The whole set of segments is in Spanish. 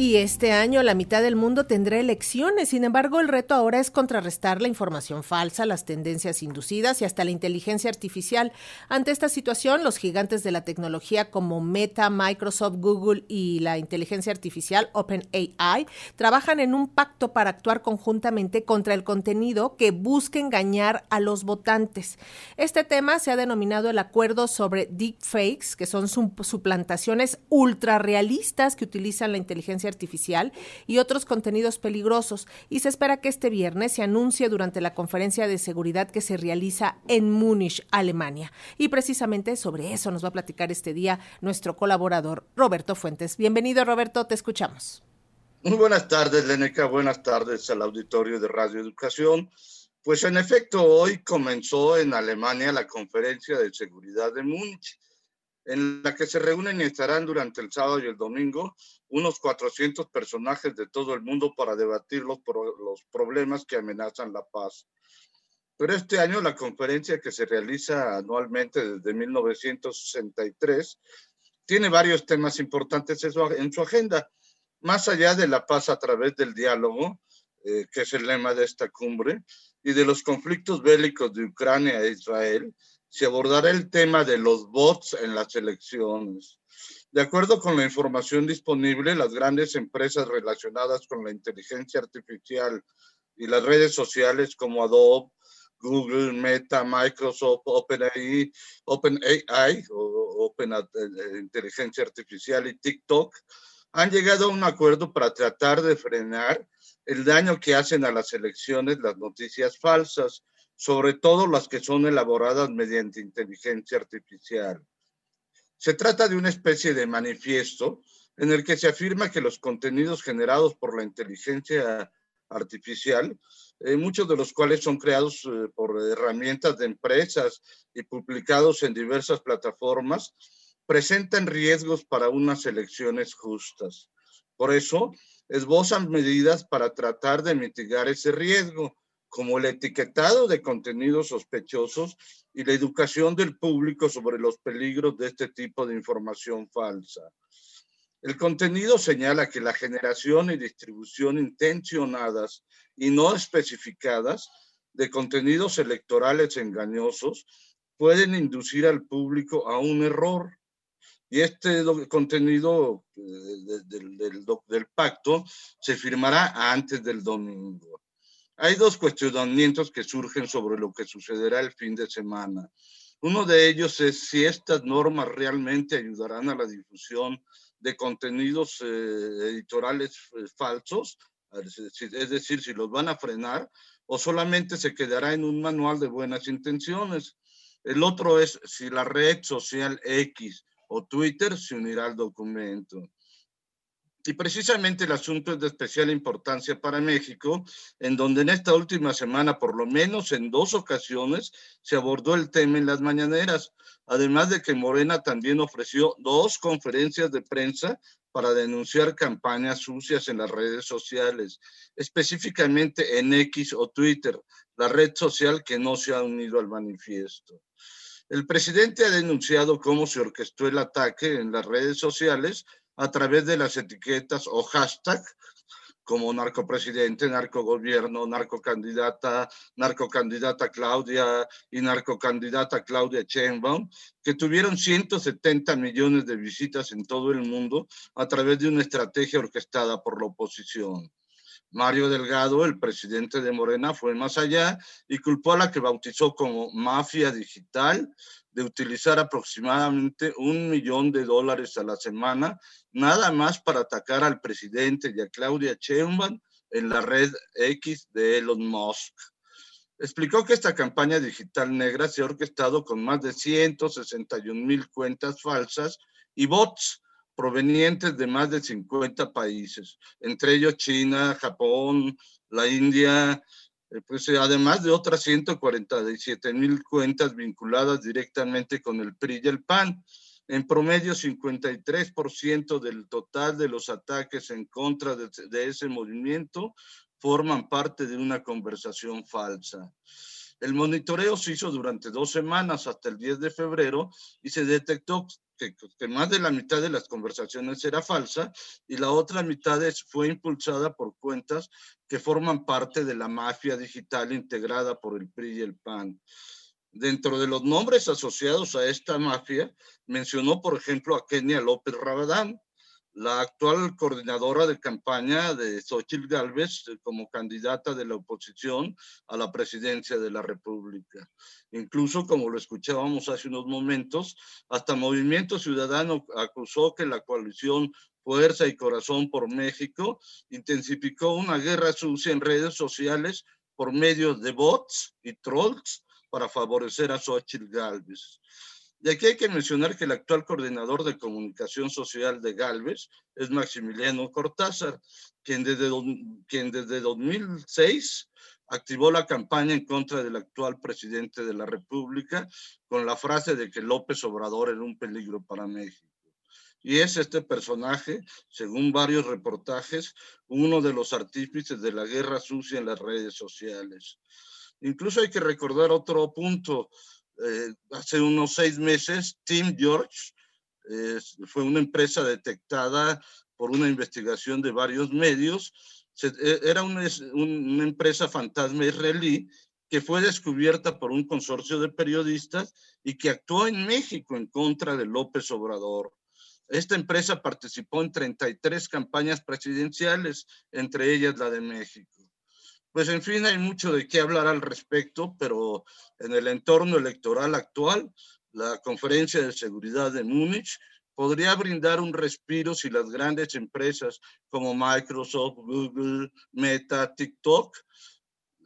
Y este año la mitad del mundo tendrá elecciones. Sin embargo, el reto ahora es contrarrestar la información falsa, las tendencias inducidas y hasta la inteligencia artificial. Ante esta situación, los gigantes de la tecnología como Meta, Microsoft, Google y la inteligencia artificial OpenAI trabajan en un pacto para actuar conjuntamente contra el contenido que busque engañar a los votantes. Este tema se ha denominado el acuerdo sobre deepfakes, que son suplantaciones ultrarrealistas que utilizan la inteligencia artificial y otros contenidos peligrosos, y se espera que este viernes se anuncie durante la conferencia de seguridad que se realiza en Múnich, Alemania. Y precisamente sobre eso nos va a platicar este día nuestro colaborador Roberto Fuentes. Bienvenido, Roberto, te escuchamos. Muy buenas tardes, Leneca. Buenas tardes al auditorio de Radio Educación. Pues en efecto, hoy comenzó en Alemania la conferencia de seguridad de Múnich en la que se reúnen y estarán durante el sábado y el domingo unos 400 personajes de todo el mundo para debatir los, los problemas que amenazan la paz. Pero este año la conferencia que se realiza anualmente desde 1963 tiene varios temas importantes en su agenda. Más allá de la paz a través del diálogo, eh, que es el lema de esta cumbre, y de los conflictos bélicos de Ucrania e Israel, se abordará el tema de los bots en las elecciones. De acuerdo con la información disponible, las grandes empresas relacionadas con la inteligencia artificial y las redes sociales como Adobe, Google, Meta, Microsoft, OpenAI, OpenAI o Open eh, Inteligencia Artificial y TikTok han llegado a un acuerdo para tratar de frenar el daño que hacen a las elecciones las noticias falsas sobre todo las que son elaboradas mediante inteligencia artificial. Se trata de una especie de manifiesto en el que se afirma que los contenidos generados por la inteligencia artificial, eh, muchos de los cuales son creados eh, por herramientas de empresas y publicados en diversas plataformas, presentan riesgos para unas elecciones justas. Por eso, esbozan medidas para tratar de mitigar ese riesgo, como el etiquetado de contenidos sospechosos y la educación del público sobre los peligros de este tipo de información falsa. El contenido señala que la generación y distribución intencionadas y no especificadas de contenidos electorales engañosos pueden inducir al público a un error. Y este contenido eh, del, del pacto se firmará antes del domingo. Hay dos cuestionamientos que surgen sobre lo que sucederá el fin de semana. Uno de ellos es si estas normas realmente ayudarán a la difusión de contenidos eh, editoriales eh, falsos, es decir, si los van a frenar o solamente se quedará en un manual de buenas intenciones. El otro es si la red social X o Twitter se unirá al documento. Y precisamente el asunto es de especial importancia para México, en donde en esta última semana, por lo menos en dos ocasiones, se abordó el tema en las mañaneras, además de que Morena también ofreció dos conferencias de prensa para denunciar campañas sucias en las redes sociales, específicamente en X o Twitter, la red social que no se ha unido al manifiesto. El presidente ha denunciado cómo se orquestó el ataque en las redes sociales a través de las etiquetas o hashtag como narcopresidente, narcogobierno, narcocandidata, narcocandidata Claudia y narcocandidata Claudia Sheinbaum, que tuvieron 170 millones de visitas en todo el mundo a través de una estrategia orquestada por la oposición. Mario Delgado, el presidente de Morena, fue más allá y culpó a la que bautizó como mafia digital de utilizar aproximadamente un millón de dólares a la semana, nada más para atacar al presidente y a Claudia Sheinbaum en la red X de Elon Musk. Explicó que esta campaña digital negra se ha orquestado con más de 161 mil cuentas falsas y bots provenientes de más de 50 países, entre ellos China, Japón, la India, pues eh, además de otras 147 mil cuentas vinculadas directamente con el PRI y el PAN. En promedio, 53% del total de los ataques en contra de, ese movimiento forman parte de una conversación falsa. El monitoreo se hizo durante dos semanas hasta el 10 de febrero y se detectó que, más de la mitad de las conversaciones era falsa y la otra mitad fue impulsada por cuentas que forman parte de la mafia digital integrada por el PRI y el PAN. Dentro de los nombres asociados a esta mafia, mencionó, por ejemplo, a Kenia López Rabadán, la actual coordinadora de campaña de Xochitl Gálvez eh, como candidata de la oposición a la presidencia de la República. Incluso, como lo escuchábamos hace unos momentos, hasta Movimiento Ciudadano acusó que la coalición Fuerza y Corazón por México intensificó una guerra sucia en redes sociales por medio de bots y trolls para favorecer a Xochitl Gálvez. Y aquí hay que mencionar que el actual coordinador de comunicación social de Galvez es Maximiliano Cortázar, quien desde, quien desde 2006 activó la campaña en contra del actual presidente de la República con la frase de que López Obrador era un peligro para México. Y es este personaje, según varios reportajes, uno de los artífices de la guerra sucia en las redes sociales. Incluso hay que recordar otro punto eh, hace unos seis meses, Tim George fue una empresa detectada por una investigación de varios medios. Eh, era una, una empresa fantasma israelí que fue descubierta por un consorcio de periodistas y que actuó en México en contra de López Obrador. Esta empresa participó en 33 campañas presidenciales, entre ellas la de México. Pues en fin, hay mucho de qué hablar al respecto, pero en el entorno electoral actual, la Conferencia de Seguridad de Múnich podría brindar un respiro si las grandes empresas como Microsoft, Google, Meta, TikTok eh,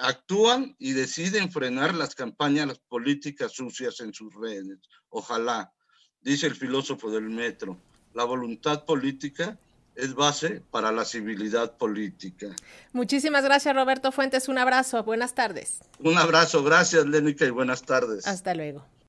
actúan y deciden frenar las campañas políticas sucias en sus redes. Ojalá, dice el filósofo del metro, la voluntad política es base para la civilidad política. Muchísimas gracias, Roberto Fuentes. Un abrazo. Buenas tardes. Un abrazo. Gracias, Lénica, y buenas tardes. Hasta luego.